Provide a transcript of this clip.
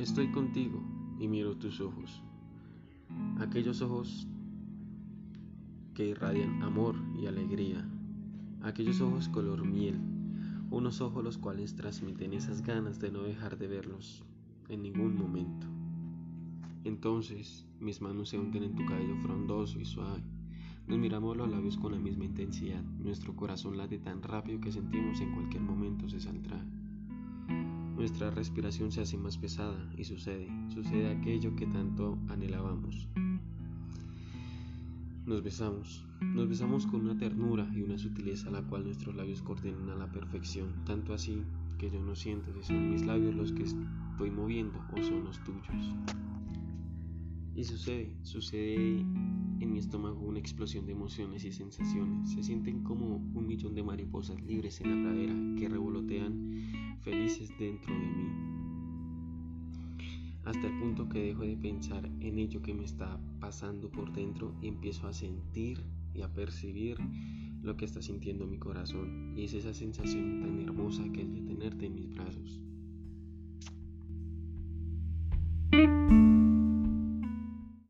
Estoy contigo y miro tus ojos, aquellos ojos que irradian amor y alegría, aquellos ojos color miel, unos ojos los cuales transmiten esas ganas de no dejar de verlos en ningún momento. Entonces mis manos se hunden en tu cabello frondoso y suave. Nos miramos los labios con la misma intensidad. Nuestro corazón late tan rápido que sentimos en cualquier momento se saldrá. Nuestra respiración se hace más pesada y sucede, sucede aquello que tanto anhelábamos. Nos besamos, nos besamos con una ternura y una sutileza a la cual nuestros labios coordinan a la perfección, tanto así que yo no siento si son mis labios los que estoy moviendo o son los tuyos. Y sucede, sucede en explosión de emociones y sensaciones. Se sienten como un millón de mariposas libres en la pradera que revolotean felices dentro de mí. Hasta el punto que dejo de pensar en ello que me está pasando por dentro y empiezo a sentir y a percibir lo que está sintiendo mi corazón. Y es esa sensación tan hermosa